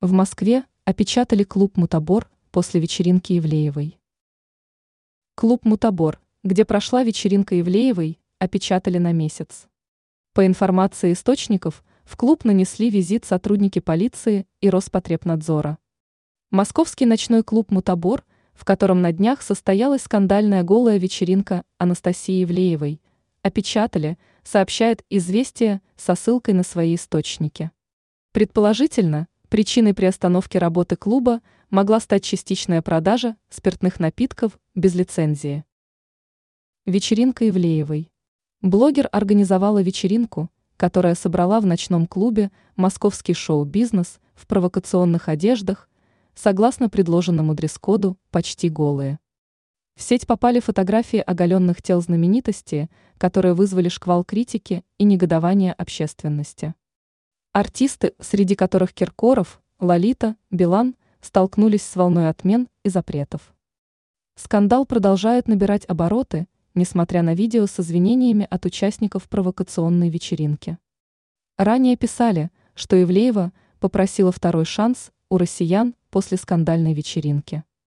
В Москве опечатали клуб «Мутабор» после вечеринки Ивлеевой. Клуб «Мутабор», где прошла вечеринка Ивлеевой, опечатали на месяц. По информации источников, в клуб нанесли визит сотрудники полиции и Роспотребнадзора. Московский ночной клуб «Мутабор», в котором на днях состоялась скандальная голая вечеринка Анастасии Ивлеевой, опечатали, сообщает «Известия» со ссылкой на свои источники. Предположительно, Причиной приостановки работы клуба могла стать частичная продажа спиртных напитков без лицензии. Вечеринка Ивлеевой. Блогер организовала вечеринку, которая собрала в ночном клубе московский шоу-бизнес в провокационных одеждах, согласно предложенному дресс-коду «почти голые». В сеть попали фотографии оголенных тел знаменитости, которые вызвали шквал критики и негодования общественности. Артисты, среди которых Киркоров, Лолита, Билан, столкнулись с волной отмен и запретов. Скандал продолжает набирать обороты, несмотря на видео с извинениями от участников провокационной вечеринки. Ранее писали, что Ивлеева попросила второй шанс у россиян после скандальной вечеринки.